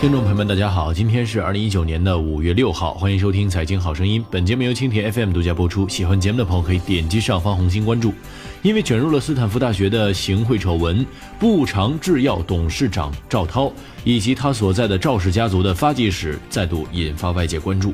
听众朋友们，大家好，今天是二零一九年的五月六号，欢迎收听《财经好声音》。本节目由蜻蜓 FM 独家播出。喜欢节目的朋友可以点击上方红心关注。因为卷入了斯坦福大学的行贿丑闻，步长制药董事长赵涛以及他所在的赵氏家族的发迹史再度引发外界关注。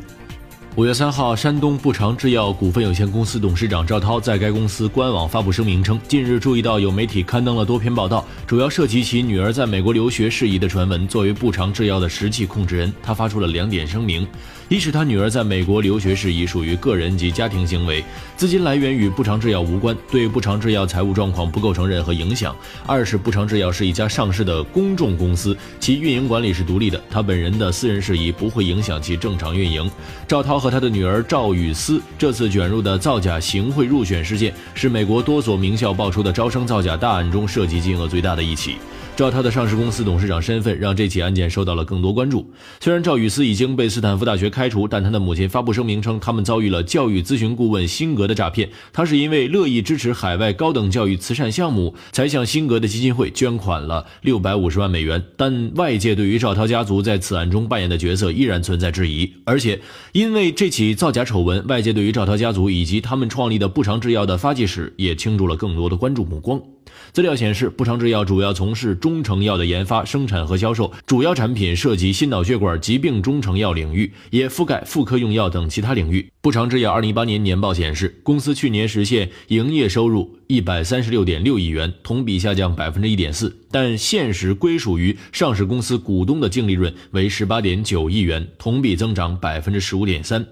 五月三号，山东步长制药股份有限公司董事长赵涛在该公司官网发布声明称，近日注意到有媒体刊登了多篇报道，主要涉及其女儿在美国留学事宜的传闻。作为步长制药的实际控制人，他发出了两点声明：一是他女儿在美国留学事宜属于个人及家庭行为，资金来源与步长制药无关，对步长制药财务状况不构成任何影响；二是步长制药是一家上市的公众公司，其运营管理是独立的，他本人的私人事宜不会影响其正常运营。赵涛。和他的女儿赵雨思这次卷入的造假行贿入选事件，是美国多所名校爆出的招生造假大案中涉及金额最大的一起。赵涛的上市公司董事长身份让这起案件受到了更多关注。虽然赵雨思已经被斯坦福大学开除，但他的母亲发布声明称，他们遭遇了教育咨询顾问辛格的诈骗。他是因为乐意支持海外高等教育慈善项目，才向辛格的基金会捐款了六百五十万美元。但外界对于赵涛家族在此案中扮演的角色依然存在质疑。而且，因为这起造假丑闻，外界对于赵涛家族以及他们创立的步长制药的发迹史也倾注了更多的关注目光。资料显示，步长制药主要从事中成药的研发、生产和销售，主要产品涉及心脑血管疾病中成药领域，也覆盖妇科用药等其他领域。步长制药二零一八年年报显示，公司去年实现营业收入一百三十六点六亿元，同比下降百分之一点四，但现实归属于上市公司股东的净利润为十八点九亿元，同比增长百分之十五点三。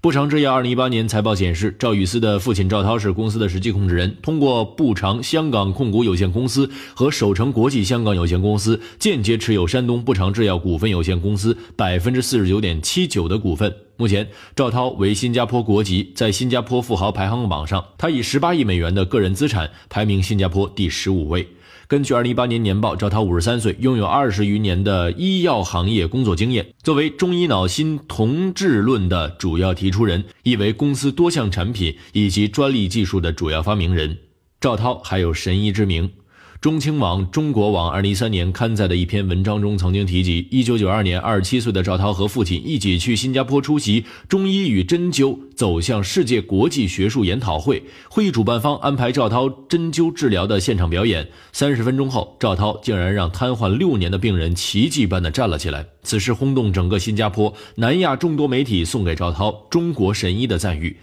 步长制药二零一八年财报显示，赵雨思的父亲赵涛是公司的实际控制人，通过步长香港控股有限公司和首城国际香港有限公司间接持有山东步长制药股份有限公司百分之四十九点七九的股份。目前，赵涛为新加坡国籍，在新加坡富豪排行榜上，他以十八亿美元的个人资产排名新加坡第十五位。根据二零一八年年报，赵涛五十三岁，拥有二十余年的医药行业工作经验。作为中医脑心同治论的主要提出人，亦为公司多项产品以及专利技术的主要发明人。赵涛还有神医之名。中青网、中国网二零一三年刊载的一篇文章中曾经提及，一九九二年，二十七岁的赵涛和父亲一起去新加坡出席“中医与针灸走向世界国际学术研讨会”。会议主办方安排赵涛针灸治疗的现场表演。三十分钟后，赵涛竟然让瘫痪六年的病人奇迹般的站了起来。此事轰动整个新加坡、南亚众多媒体，送给赵涛“中国神医”的赞誉。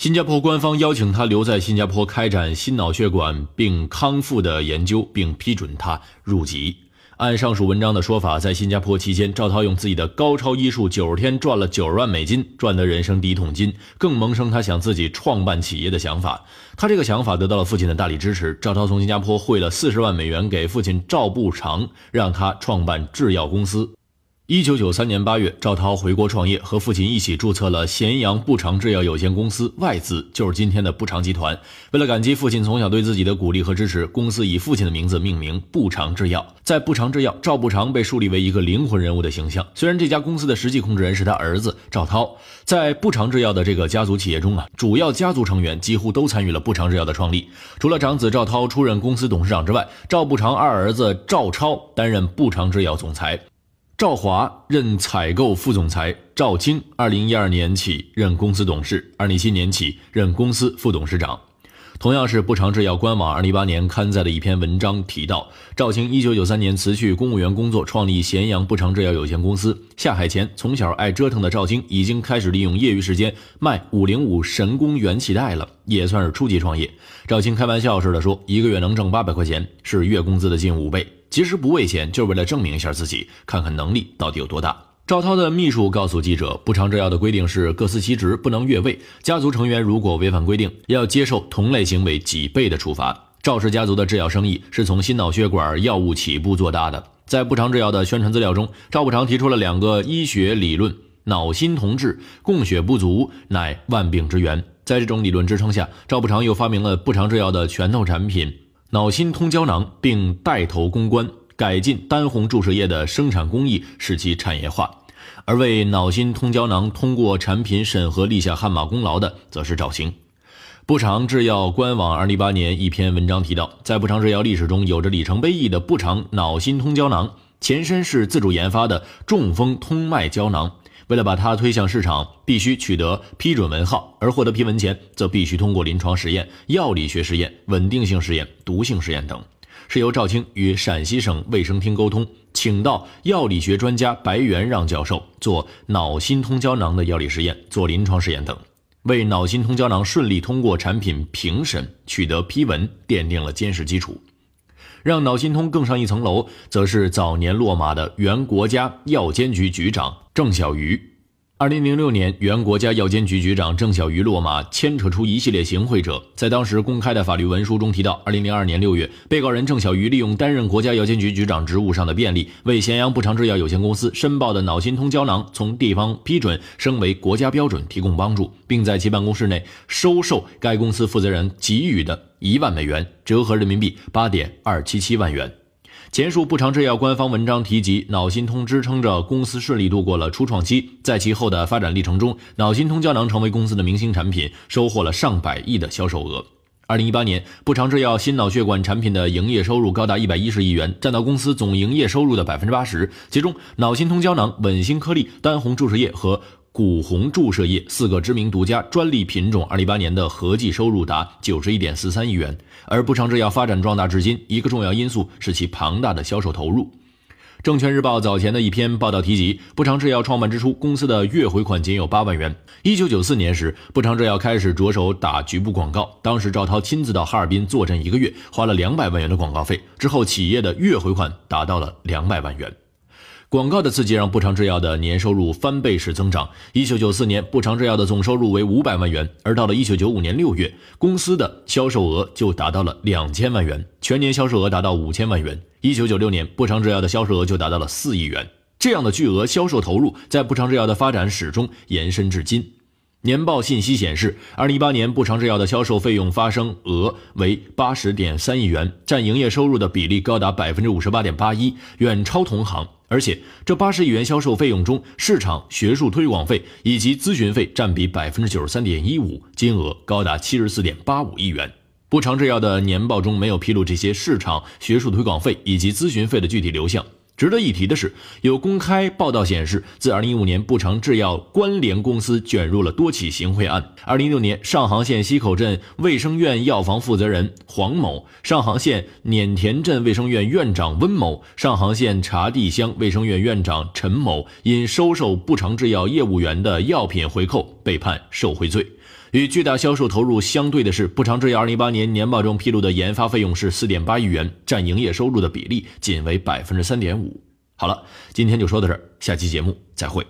新加坡官方邀请他留在新加坡开展心脑血管病康复的研究，并批准他入籍。按上述文章的说法，在新加坡期间，赵涛用自己的高超医术，九十天赚了九十万美金，赚得人生第一桶金，更萌生他想自己创办企业的想法。他这个想法得到了父亲的大力支持。赵涛从新加坡汇了四十万美元给父亲赵步长，让他创办制药公司。一九九三年八月，赵涛回国创业，和父亲一起注册了咸阳步长制药有限公司，外资就是今天的步长集团。为了感激父亲从小对自己的鼓励和支持，公司以父亲的名字命名步长制药。在步长制药，赵步长被树立为一个灵魂人物的形象。虽然这家公司的实际控制人是他儿子赵涛，在步长制药的这个家族企业中啊，主要家族成员几乎都参与了步长制药的创立。除了长子赵涛出任公司董事长之外，赵步长二儿子赵超担任步长制药总裁。赵华任采购副总裁，赵青二零一二年起任公司董事，二零一七年起任公司副董事长。同样是步长制药官网二零一八年刊载的一篇文章提到，赵青一九九三年辞去公务员工作，创立咸阳步长制药有限公司。下海前，从小爱折腾的赵青已经开始利用业余时间卖五零五神功元气袋了，也算是初级创业。赵青开玩笑似的说，一个月能挣八百块钱，是月工资的近五倍。其实不为钱，就是为了证明一下自己，看看能力到底有多大。赵涛的秘书告诉记者，不长制药的规定是各司其职，不能越位。家族成员如果违反规定，要接受同类行为几倍的处罚。赵氏家族的制药生意是从心脑血管药物起步做大的。在不长制药的宣传资料中，赵不长提出了两个医学理论：脑心同治，供血不足乃万病之源。在这种理论支撑下，赵不长又发明了不长制药的拳头产品。脑心通胶囊，并带头攻关，改进丹红注射液的生产工艺，使其产业化。而为脑心通胶囊通过产品审核立下汗马功劳的，则是赵兴。不长制药官网二零一八年一篇文章提到，在不长制药历史中有着里程碑意义的不长脑心通胶囊。前身是自主研发的中风通脉胶囊。为了把它推向市场，必须取得批准文号，而获得批文前，则必须通过临床实验、药理学实验、稳定性实验、毒性实验等。是由赵青与陕西省卫生厅沟通，请到药理学专家白元让教授做脑心通胶囊的药理实验、做临床实验等，为脑心通胶囊顺利通过产品评审、取得批文奠定了坚实基础。让脑心通更上一层楼，则是早年落马的原国家药监局局长郑小瑜。二零零六年，原国家药监局局长郑小瑜落马，牵扯出一系列行贿者。在当时公开的法律文书中提到，二零零二年六月，被告人郑小瑜利用担任国家药监局局长职务上的便利，为咸阳不长制药有限公司申报的脑心通胶囊从地方批准升为国家标准提供帮助，并在其办公室内收受该公司负责人给予的一万美元，折合人民币八点二七七万元。前述不长制药官方文章提及，脑心通支撑着公司顺利度过了初创期，在其后的发展历程中，脑心通胶囊成为公司的明星产品，收获了上百亿的销售额。二零一八年，不长制药心脑血管产品的营业收入高达一百一十亿元，占到公司总营业收入的百分之八十，其中脑心通胶囊、稳心颗粒、丹红注射液和谷红注射液四个知名独家专利品种，二零一八年的合计收入达九十一点四三亿元。而不长制药发展壮大至今，一个重要因素是其庞大的销售投入。证券日报早前的一篇报道提及，不长制药创办之初，公司的月回款仅有八万元。一九九四年时，不长制药开始着手打局部广告，当时赵涛亲自到哈尔滨坐镇一个月，花了两百万元的广告费。之后，企业的月回款达到了两百万元。广告的刺激让步长制药的年收入翻倍式增长。一九九四年，步长制药的总收入为五百万元，而到了一九九五年六月，公司的销售额就达到了两千万元，全年销售额达到五千万元。一九九六年，步长制药的销售额就达到了四亿元。这样的巨额销售投入，在步长制药的发展始终延伸至今。年报信息显示，二零一八年不长制药的销售费用发生额为八十点三亿元，占营业收入的比例高达百分之五十八点八一，远超同行。而且，这八十亿元销售费用中，市场、学术推广费以及咨询费占比百分之九十三点一五，金额高达七十四点八五亿元。不长制药的年报中没有披露这些市场、学术推广费以及咨询费的具体流向。值得一提的是，有公开报道显示，自2015年，步长制药关联公司卷入了多起行贿案。2016年，上杭县西口镇卫生院药房负责人黄某、上杭县碾田镇卫生院院长温某、上杭县茶地乡卫生院院长陈某，因收受不长制药业务员的药品回扣，被判受贿罪。与巨大销售投入相对的是，不长制药2018年年报中披露的研发费用是4.8亿元，占营业收入的比例仅为百分之三点五。好了，今天就说到这儿，下期节目再会。